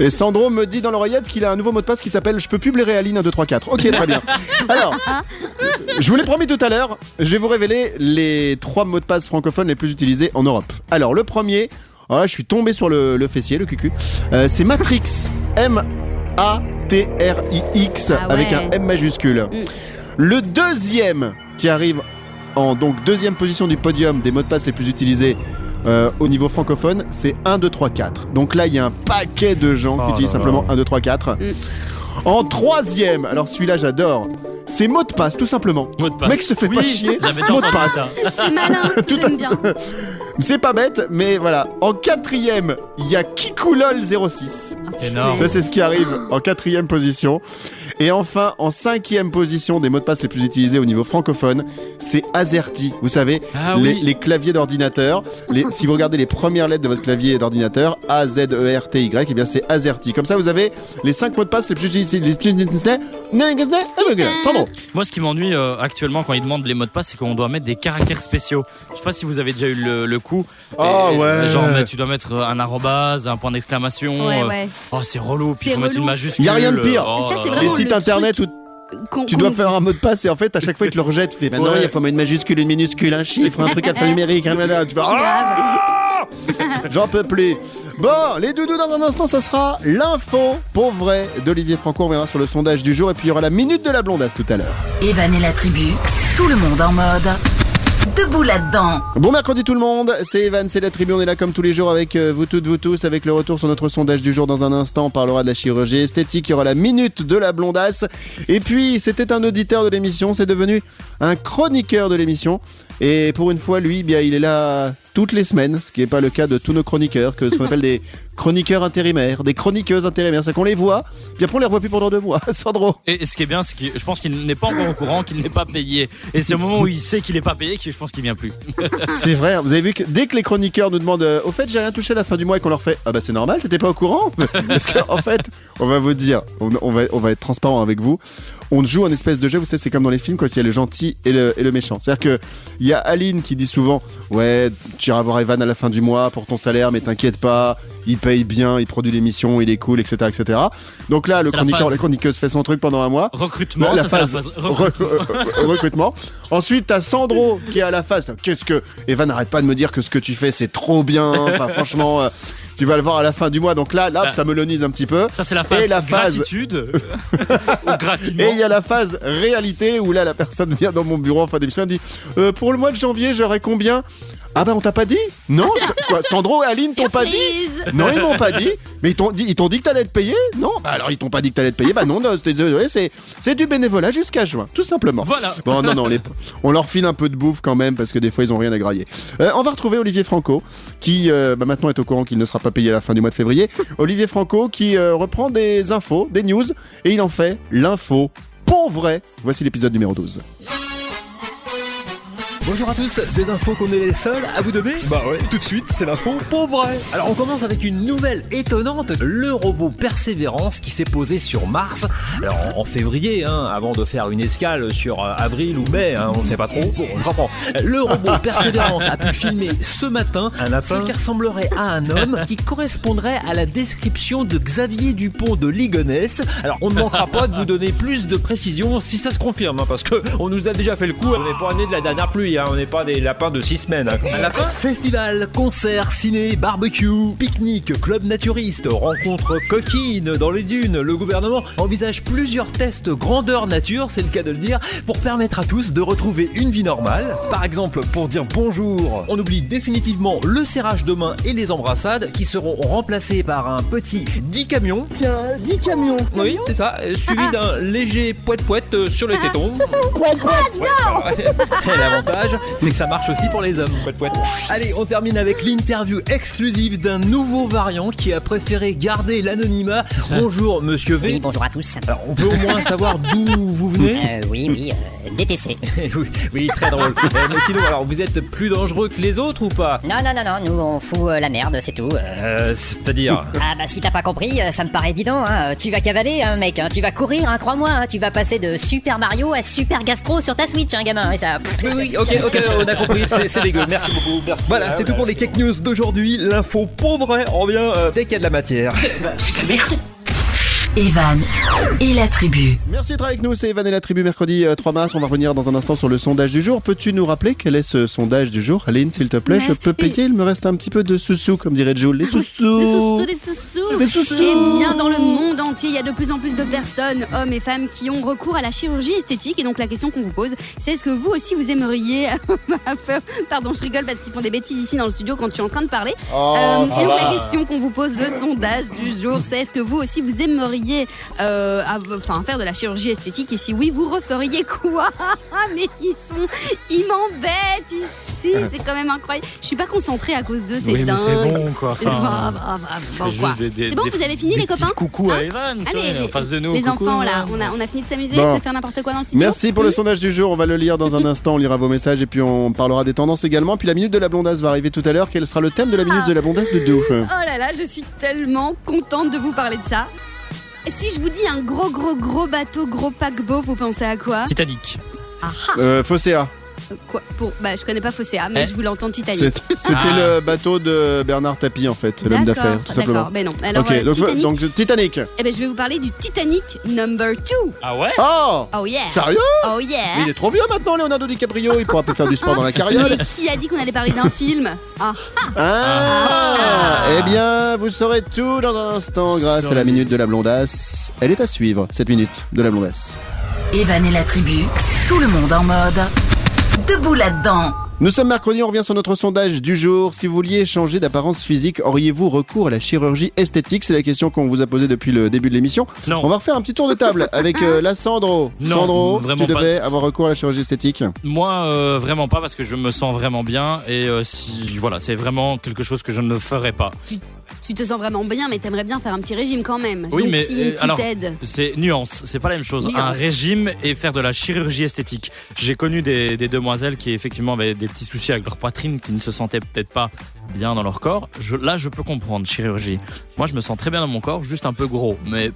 Et Sandro me dit dans l'oreillette qu'il a un nouveau mot de passe qui s'appelle Je peux plus blairer Aline 1, 2, 3, 4. Ok, très bien. Alors, je vous l'ai promis tout à l'heure, je vais vous révéler les trois mots de passe francophones les plus utilisés en Europe. Alors, le premier, ah, je suis tombé sur le, le fessier, le cucu, Euh, c'est Matrix. M-A-T-R-I-X Ah ouais. avec un M majuscule. Mm. Le deuxième qui arrive en donc deuxième position du podium des mots de passe les plus utilisés euh, au niveau francophone, c'est 1, 2, 3, 4. Donc là, il y a un paquet de gens Oh qui utilisent simplement là. 1, 2, 3, 4. Mm. En troisième, alors celui-là j'adore, c'est mot de passe tout simplement. Mot de passe. Mec se fait pas Oui, chier. J'avais déjà Mot de passe. C'est malin. Tout J'aime bien. C'est pas bête, mais voilà. En quatrième, il y a Kikoulol06. Énorme. Ça c'est ce qui arrive en quatrième position. Et enfin, en cinquième position des mots de passe les plus utilisés au niveau francophone, c'est AZERTY. Vous savez, Ah les, oui. les claviers d'ordinateur. Si vous regardez les premières lettres de votre clavier d'ordinateur, A Z E R T Y, et bien c'est AZERTY. Comme ça, vous avez les cinq mots de passe les plus utilisés. Les plus utilisés. Moi, ce qui m'ennuie euh, actuellement quand ils demandent les mots de passe, c'est qu'on doit mettre des caractères spéciaux. Je sais pas si vous avez déjà eu le, le coup. Ah Et, ouais. Genre, mais tu dois mettre un arrobase, un point d'exclamation. Ouais, euh, ouais. Oh, c'est relou. Puis il C'est faut mettre une majuscule. Y a rien de pire. Oh Ça. Les sites le internet où tu dois faire un mot de passe et en fait à chaque fois ils te le rejettent. Tu fais, non, Ouais. il faut mettre une majuscule, une minuscule, un chiffre, un truc alphanumérique, un nana. Tu fais, ah. J'en peux plus. Bon, les doudous dans un instant, ça sera l'info pour vrai d'Olivier Franco. On verra sur le sondage du jour et puis il y aura la minute de la blondasse tout à l'heure. Evan et la tribu, tout le monde en mode. Debout là-dedans. Bon mercredi tout le monde, c'est Evan, c'est la tribu, on est là comme tous les jours avec euh, vous toutes, vous tous, avec le retour sur notre sondage du jour dans un instant, on parlera de la chirurgie esthétique, il y aura la minute de la blondasse, et puis c'était un auditeur de l'émission, c'est devenu un chroniqueur de l'émission, et pour une fois lui, bien il est là toutes les semaines, ce qui n'est pas le cas de tous nos chroniqueurs, que ce qu'on appelle des chroniqueurs intérimaires, des chroniqueuses intérimaires, c'est qu'on les voit, bien après on les revoit plus pendant deux mois, Sandro. Et, et ce qui est bien, c'est que je pense qu'il n'est pas encore au courant qu'il n'est pas payé. Et c'est au moment où il sait qu'il n'est pas payé que je pense qu'il vient plus. C'est vrai, vous avez vu que dès que les chroniqueurs nous demandent euh, Au fait, j'ai rien touché à la fin du mois et qu'on leur fait Ah bah c'est normal, t'étais pas au courant? Parce qu'en en fait, on va vous dire, on, on va, on va être transparent avec vous. On joue un espèce de jeu, vous savez, c'est comme dans les films quand il y a le gentil et le, et le méchant. C'est-à-dire que il y a Aline qui dit souvent Ouais, tu iras voir Evan à la fin du mois pour ton salaire, mais t'inquiète pas, il paye bien, il produit l'émission, il est cool, etc. etc. Donc là, le la chroniqueur, phase. la chroniqueuse fait son truc pendant un mois. Recrutement, La ça c'est la phase- phase. recrutement. Re- recrutement. Ensuite, t'as Sandro qui est à la face. Qu'est-ce que Evan n'arrête pas de me dire que ce que tu fais c'est trop bien. Enfin, franchement, euh, tu vas le voir à la fin du mois. Donc là, là, Ah. ça melonise un petit peu. Ça c'est la phase Et la phase- gratitude. Et il y a la phase réalité où là, la personne vient dans mon bureau en fin d'émission et dit euh, Pour le mois de janvier, j'aurai combien? Ah bah, on t'a pas dit Non Quoi, Sandro et Aline t'ont pas dit non, ils m'ont pas dit. Mais ils t'ont dit, ils t'ont dit que t'allais être payé Non Bah alors ils t'ont pas dit que t'allais être payé. Bah non, non, c'est- désolé, c'est c'est du bénévolat jusqu'à juin, tout simplement. Voilà. Bon, non, non, les- on leur file un peu de bouffe quand même parce que des fois ils ont rien à grailler. Euh, on va retrouver Olivier Franco qui euh, bah, maintenant est au courant qu'il ne sera pas payé à la fin du mois de février. Olivier Franco qui euh, reprend des infos, des news et il en fait l'info pour vrai. Voici l'épisode numéro 12. Bonjour à tous, des infos qu'on est les seuls à vous donner Bah ouais, tout de suite, c'est l'info pour vrai. Alors on commence avec une nouvelle étonnante, le robot Persévérance qui s'est posé sur Mars, alors en, février, hein, avant de faire une escale sur euh, avril ou mai, hein, on sait pas trop, bon on comprend. Le robot Persévérance a pu filmer ce matin ce qui ressemblerait à un homme qui correspondrait à la description de Xavier Dupont de Ligonnès. Alors on ne manquera pas de vous donner plus de précisions si ça se confirme, hein, parce que on nous a déjà fait le coup, on n'est pas né de la dernière pluie, hein, on n'est pas des lapins de 6 semaines. hein. Un lapin Festival, concert, ciné, barbecue, pique-nique, club naturiste, rencontre coquine dans les dunes. Le gouvernement envisage plusieurs tests grandeur nature, c'est le cas de le dire, pour permettre à tous de retrouver une vie normale. Par exemple, pour dire bonjour, on oublie définitivement le serrage de main et les embrassades qui seront remplacés par un petit 10 camions. Tiens, 10 camions Oui, c'est ça, euh, suivi d'un léger poète-poète euh, sur les tétons. Et l'avantage, c'est que ça marche aussi pour les hommes. Allez, on termine avec l'interview exclusive d'un nouveau variant qui a préféré garder l'anonymat. Bonjour, monsieur V. Oui, bonjour à tous. Alors, on peut au moins savoir d'où vous venez? Euh, oui, oui, euh, DTC. oui, oui, très drôle. Euh, mais sinon, alors, vous êtes plus dangereux que les autres ou pas? Non, non, non, non, nous on fout euh, la merde, c'est tout. C'est-à-dire? Ah bah si t'as pas compris, ça me paraît évident, hein. Tu vas cavaler, hein, mec, hein. tu vas courir, hein, crois-moi, hein. tu vas passer de Super Mario à Super Gastro sur ta Switch, hein, gamin, et ça... Oui, oui, ok, ok, on a compris, c'est dégueu, merci beaucoup, merci. Voilà, c'est tout pour les Cake News d'aujourd'hui. L'info pauvre, on revient euh, dès qu'il y a de la matière. Evan et la tribu. Merci d'être avec nous, c'est Evan et la tribu mercredi euh, 3 mars. On va revenir dans un instant sur le sondage du jour. Peux-tu nous rappeler quel est ce sondage du jour? Aline, s'il te plaît, je peux payer, il me reste un petit peu de sous-sous, comme dirait Jules. Les Les sous-sous, sous-sous les sous-sous. Les sous-sous. Eh bien, dans le monde entier, il y a de plus en plus de personnes, hommes et femmes, qui ont recours à la chirurgie esthétique. Et donc, la question qu'on vous pose, c'est est-ce que vous aussi, vous aimeriez faire... Pardon, je rigole parce qu'ils font des bêtises ici dans le studio quand tu es en train de parler. Oh, Euh, et donc, va. la question qu'on vous pose, le sondage du jour, c'est est-ce que vous aussi, vous aimeriez euh, av- enfin, faire de la chirurgie esthétique Et si oui, vous referiez quoi? Mais ils sont... Ils m'embêtent ici. C'est quand même incroyable. Je suis pas concentrée à cause d'eux, c'est Oui, dingue. c'est bon quoi. Enfin, bon, juste quoi. des- des- C'est bon, des- vous avez fini les copains Coucou Hein à Evan, Allez, vois, en face de nous. les coucou, enfants là, Evan. on a, on a fini de s'amuser, Bon. de faire n'importe quoi dans le studio. Merci pour le sondage du jour. On va le lire dans un instant. On lira vos messages et puis on parlera des tendances également. Puis la minute de la blondasse va arriver tout à l'heure. Quel sera le thème de la minute de la blondasse de Doux Oh là là, je suis tellement contente de vous parler de ça. Si je vous dis un gros gros gros bateau, gros paquebot, vous pensez à quoi? Titanic. Ah ah euh, Fosséa. Quoi pour... Bah, je connais pas Fosséa, mais Eh. je voulais entendre Titanic. C'est- C'était Ah. le bateau de Bernard Tapie en fait, l'homme d'affaires, tout simplement. D'accord, mais non. Alors, ok, euh, donc, Titanic, donc Titanic. eh ben, je vais vous parler du Titanic number 2. Ah ouais? Oh Oh yeah Sérieux? Oh yeah Mais Il est trop vieux maintenant, Leonardo DiCaprio. Il pourra plus faire du sport dans la carrière. Mais qui a dit qu'on allait parler d'un film? Ah, Ah, Eh bien, vous saurez tout dans un instant grâce à la minute de la blondasse. Elle est à suivre, cette minute de la blondasse. Evan et la tribu, tout le monde en mode. Debout là-dedans. Nous sommes mercredi, on revient sur notre sondage du jour. Si vous vouliez changer d'apparence physique, auriez-vous recours à la chirurgie esthétique? C'est la question qu'on vous a posée depuis le début de l'émission. Non. On va refaire un petit tour de table avec euh, la Sandro. Non, Sandro, vraiment tu pas. devais avoir recours à la chirurgie esthétique. Moi, euh, vraiment pas parce que je me sens vraiment bien et euh, si voilà, c'est vraiment quelque chose que je ne ferais pas. tu te sens vraiment bien, mais t'aimerais bien faire un petit régime quand même. Oui, Donc, mais, si une euh, petite alors- aide. C'est nuance, c'est pas la même chose. Nuance. Un régime et faire de la chirurgie esthétique. J'ai connu des, des demoiselles qui effectivement avaient des petits soucis avec leur poitrine, qui ne se sentaient peut-être pas bien dans leur corps. Je, là, je peux comprendre chirurgie. Moi, je me sens très bien dans mon corps, juste un peu gros, mais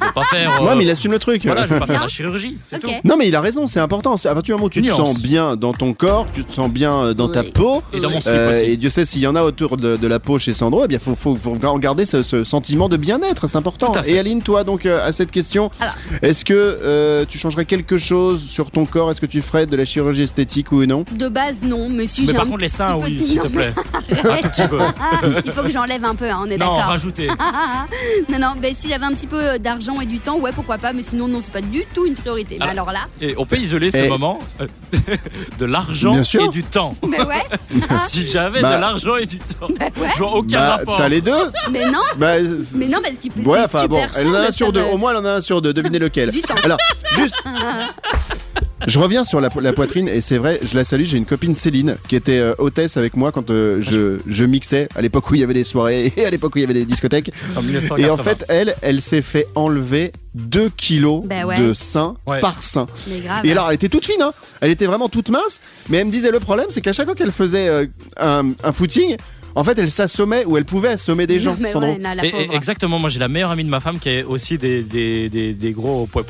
je vais pas faire. Ouais, euh, mais il assume le truc. Voilà, je vais pas faire la chirurgie. c'est Ok. tout. Non mais il a raison, c'est important. C'est à partir du moment où tu te Nuance. sens bien dans ton corps, tu te sens bien euh, dans ta Oui. peau. Et dans mon slip euh, aussi. et Dieu sait s'il y en a autour de, de la peau chez Sandro, eh bien faut, faut, garder ce, ce sentiment de bien-être, c'est important. Tout à fait. Et Aline, toi donc euh, à cette question, Alors. est-ce que euh, tu changerais quelque chose sur ton corps? Est-ce que tu ferais de la chirurgie esthétique ou non? De base, non, mais si Mais j'ai par un contre, les seins, petit oui, peu- s'il te plaît. mais- Un tout petit peu. Ah, il faut que j'enlève un peu, hein, on est Non, d'accord. rajoutez. non, non, ben, si j'avais un petit peu d'argent et du temps, ouais, pourquoi pas, mais sinon, non, c'est pas du tout une priorité. Mais Alors- là, Et on peut isoler ce Et- moment euh, de l'argent et du temps. ben ouais, Si j'avais Bah. de l'argent et du temps, ben ouais, je vois aucun Bah, rapport. T'as les deux mais non, bah, mais non, parce qu'il fait Ouais, enfin bon, elle en a un sur deux. Au moins, elle en a un sur deux. Devinez lequel. Du temps. Alors, juste. Je reviens sur la, la poitrine et c'est vrai, je la salue. J'ai une copine Céline qui était euh, hôtesse avec moi quand euh, je, je mixais à l'époque où il y avait des soirées et à l'époque où il y avait des discothèques. En 1980. Et en fait, elle, elle s'est fait enlever 2 kilos Bah ouais. de sein Ouais. par sein. Mais grave. Et alors, elle était toute fine, hein. Elle était vraiment toute mince. Mais elle me disait le problème, c'est qu'à chaque fois qu'elle faisait euh, un, un footing, en fait, elle s'assommait ou elle pouvait assommer des gens. ouais, Et- exactement, moi j'ai la meilleure amie de ma femme qui a aussi des, des, des, des gros poids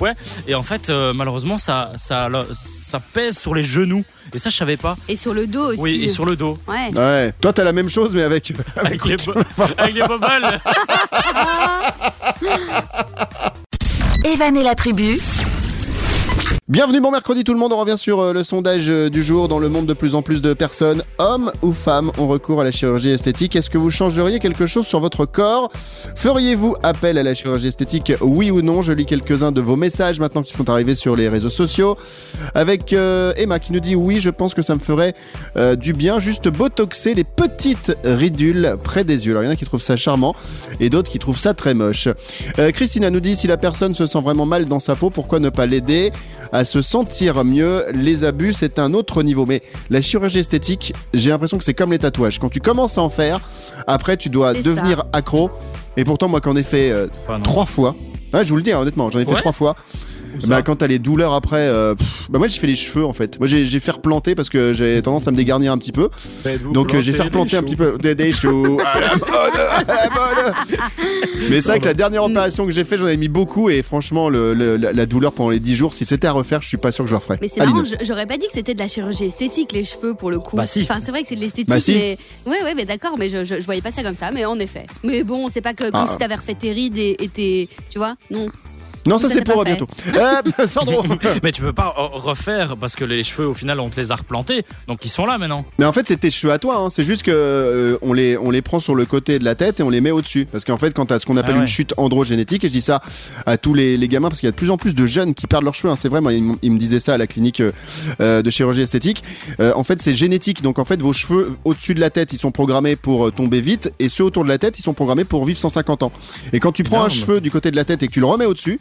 Et en fait, euh, malheureusement, ça, ça, ça pèse sur les genoux. Et ça, je savais pas. Et sur le dos aussi. Oui, et sur le dos. Ouais. Ouais. Toi, t'as la même chose, mais avec. Avec les, bo- avec les bobales. Evan et la tribu, Bienvenue bon mercredi tout le monde, on revient sur euh, le sondage euh, du jour. Dans le monde de plus en plus de personnes, hommes ou femmes, ont recours à la chirurgie esthétique. Est-ce que vous changeriez quelque chose sur votre corps? Feriez-vous appel à la chirurgie esthétique? Oui ou non? Je lis quelques-uns de vos messages maintenant qui sont arrivés sur les réseaux sociaux. Avec euh, Emma qui nous dit oui, je pense que ça me ferait du bien juste botoxer les petites ridules près des yeux. Alors il y en a qui trouvent ça charmant et d'autres qui trouvent ça très moche. Christina nous dit si la personne se sent vraiment mal dans sa peau, pourquoi ne pas l'aider? À se sentir mieux Les abus, c'est un autre niveau. Mais la chirurgie esthétique, j'ai l'impression que c'est comme les tatouages. Quand tu commences à en faire, après tu dois devenir accro. Et pourtant, moi, quand j'en ai fait euh, Enfin, trois fois, ouais, je vous le dis hein, honnêtement, j'en ai fait trois fois. Bah, quand t'as les douleurs après, euh, pff, bah moi j'ai fait les cheveux en fait. Moi j'ai j'ai fait replanter parce que j'ai tendance à me dégarnir un petit peu. Faites-vous Donc euh, j'ai fait planter replanter un petit peu des, des choux. à la mode, à la mode. Mais c'est vrai que la dernière opération que j'ai fait, j'en ai mis beaucoup et franchement le, le- la, la douleur pendant les 10 jours, si c'était à refaire, je suis pas sûr que je le referais. Mais c'est Aline. marrant, j'aurais pas dit que c'était de la chirurgie esthétique, les cheveux pour le coup. Bah si. Enfin, c'est vrai que c'est de l'esthétique, Bah si. mais. Ouais, ouais, mais d'accord, mais je, je, je voyais pas ça comme ça, mais en effet. Mais bon, c'est pas que comme Ah. si t'avais refait tes rides et, et tes. Tu vois Non. Non, ça Ça, c'est pour pas bientôt. Euh, Sandro. Mais tu peux pas euh, refaire parce que les cheveux, au final, on te les a replantés. Donc ils sont là maintenant. Mais en fait, c'est tes cheveux à toi. hein. C'est juste que euh, on les on les prend sur le côté de la tête et on les met au-dessus. Parce qu'en fait, quand t'as ce qu'on appelle Ah ouais. une chute androgénétique, et je dis ça à tous les, les gamins parce qu'il y a de plus en plus de jeunes qui perdent leurs cheveux. hein. C'est vrai, moi, ils, me disaient ça à la clinique euh, de chirurgie esthétique. Euh, en fait, c'est génétique. Donc en fait, vos cheveux au-dessus de la tête, ils sont programmés pour tomber vite, et ceux autour de la tête, ils sont programmés pour vivre 150 ans. Et quand tu prends un cheveu du côté de la tête et que tu le remets au-dessus,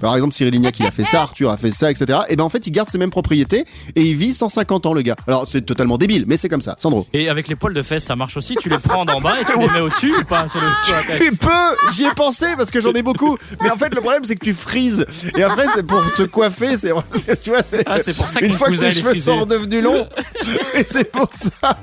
par exemple Cyril Lignac il a fait ça, Arthur a fait ça, etc. Et ben en fait, il garde ses mêmes propriétés et il vit 150 ans le gars. Alors c'est totalement débile, mais c'est comme ça. Sandro. Et avec les poils de fesses, ça marche aussi. Tu les prends d'en bas et tu les mets au-dessus ou pas sur, le, sur la Tu tête peux, j'y ai pensé parce que j'en ai beaucoup. Mais en fait, le problème, c'est que tu frises. Et après, c'est pour te coiffer. C'est, tu vois, c'est, Ah, c'est pour ça que une fois que tes cheveux sont redevenus longs. Et c'est pour ça.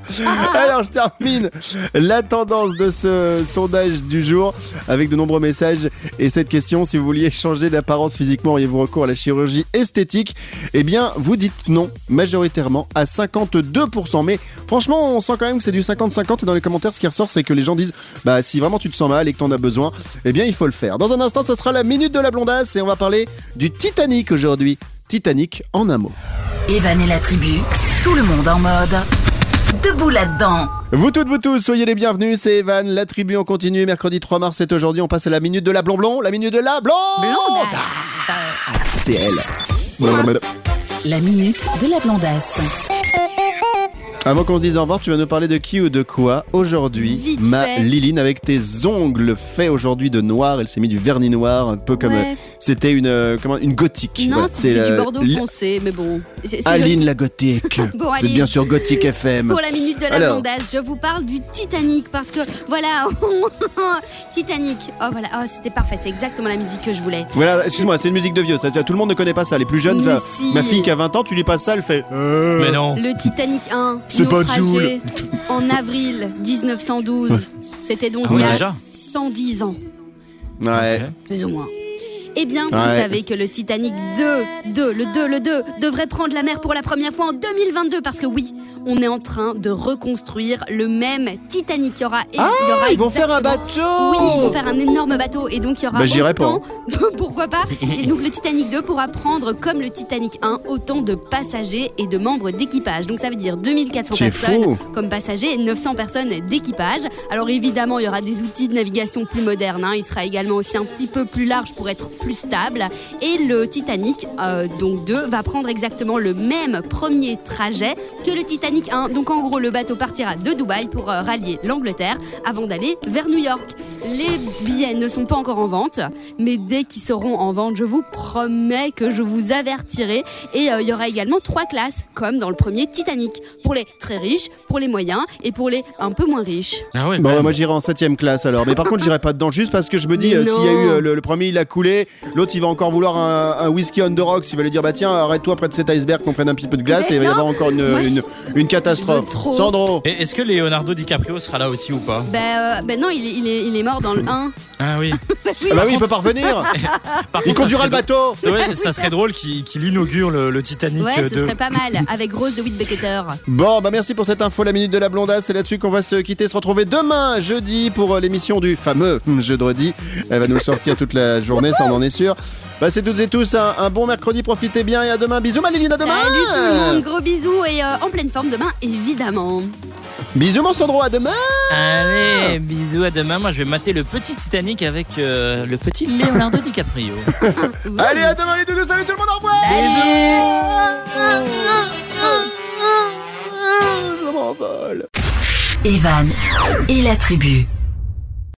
Alors, je termine la tendance de ce sondage du jour avec de nombreux messages et cette question si vous vouliez changer d'apparence physiquement auriez-vous recours à la chirurgie esthétique? Eh bien, vous dites non, majoritairement à 52%. Mais franchement, on sent quand même que c'est du 50-50 et dans les commentaires, ce qui ressort, c'est que les gens disent, bah si vraiment tu te sens mal et que t'en as besoin, eh bien il faut le faire. Dans un instant, ça sera la minute de la blondasse et on va parler du Titanic aujourd'hui. Titanic en un mot. Evan et la tribu, tout le monde en mode. Debout là-dedans. Vous toutes, vous tous, soyez les bienvenus, c'est Evan, la tribu en continue, mercredi 3 mars, c'est aujourd'hui, on passe à la minute de la blonblon, la minute de la blonde Blondasse. C'est elle. La minute de la blondasse. Avant qu'on se dise au revoir, tu vas nous parler de qui ou de quoi aujourd'hui, Vite ma fait. Liline, avec tes ongles faits aujourd'hui de noir. Elle s'est mis du vernis noir, un peu comme Ouais. euh, c'était une euh, comment une gothique. Non, Voilà, c'est euh, du bordeaux Li- foncé, mais bon. Aline joli. la gothique. Bon, allez. bien sûr Gothique FM. Pour la minute de la Alors. je vous parle du Titanic parce que voilà, Titanic. Oh voilà, oh, c'était parfait, c'est exactement la musique que je voulais. Voilà, excuse-moi, c'est une musique de vieux. Ça, tout le monde ne connaît pas ça. Les plus jeunes, va- si. ma fille qui a 20 ans, tu lui passes ça, elle fait. euh, Mais non. Le Titanic 1, C'est pas naufragé en avril 1912. C'était donc Ah ouais, il y a déjà 110 ans, Ouais. plus ou moins. Eh bien, vous Ouais. savez que le Titanic 2, 2, le 2, le 2, devrait prendre la mer pour la première fois en 2022 parce que oui, on est en train de reconstruire le même Titanic. Il y aura, il y Ah, aura ils vont faire un bateau. Oui, ils vont faire un énorme bateau et donc il y aura Bah, autant, pourquoi pas Et donc le Titanic 2 pourra prendre comme le Titanic 1 autant de passagers et de membres d'équipage. Donc ça veut dire 2400 C'est personnes fou. comme passagers et 900 personnes d'équipage. Alors évidemment, il y aura des outils de navigation plus modernes. hein. Il sera également aussi un petit peu plus large pour être plus stable. Et le Titanic, euh, donc 2, va prendre exactement le même premier trajet que le Titanic 1. Donc en gros, le bateau partira de Dubaï pour euh, rallier l'Angleterre avant d'aller vers New York. Les billets ne sont pas encore en vente, mais dès qu'ils seront en vente, je vous promets que je vous avertirai. Et euh, il y aura également trois classes, comme dans le premier Titanic, pour les très riches, pour les moyens et pour les un peu moins riches. Ah ouais, Bon, bah, moi j'irai en 7ème classe alors. Mais par contre, j'irai pas dedans juste parce que je me dis, euh, s'il y a eu euh, le, le premier, il a coulé, l'autre il va encore vouloir un, un whisky on the rocks, il va lui dire, bah tiens, arrête-toi près de cet iceberg qu'on prenne un petit peu de glace Mais et il va y avoir encore une, Moi, je- une, une catastrophe. Sandro Et est-ce que Leonardo DiCaprio sera là aussi ou pas? Ben, euh, ben non, il est, il, est, il est mort dans le 1. Ah oui. Ah bah oui, il peut pas revenir Par Il contre, conduira le bateau Ouais, ça serait drôle qu'il inaugure le, le Titanic Ouais, euh, ce 2. serait pas mal, avec Rose de Whitbecketer. Bon, bah merci pour cette info, la minute de la blondasse. C'est là-dessus qu'on va se quitter, se retrouver demain, jeudi, pour euh, l'émission du fameux jeudi. Elle va nous sortir toute la journée, ça on en est sûr. Passez toutes et tous un, un bon mercredi, profitez bien et à demain. Bisous, Maléline, à demain Salut tout le monde, gros bisous et euh, en pleine forme demain, évidemment. Bisous, mon Sandro, à demain Allez, bisous à demain. Moi, je vais mater le petit Titanic avec euh, le petit Leonardo DiCaprio. Allez, à demain les doudous, salut tout le monde, au revoir Je m'envole Evan et la tribu.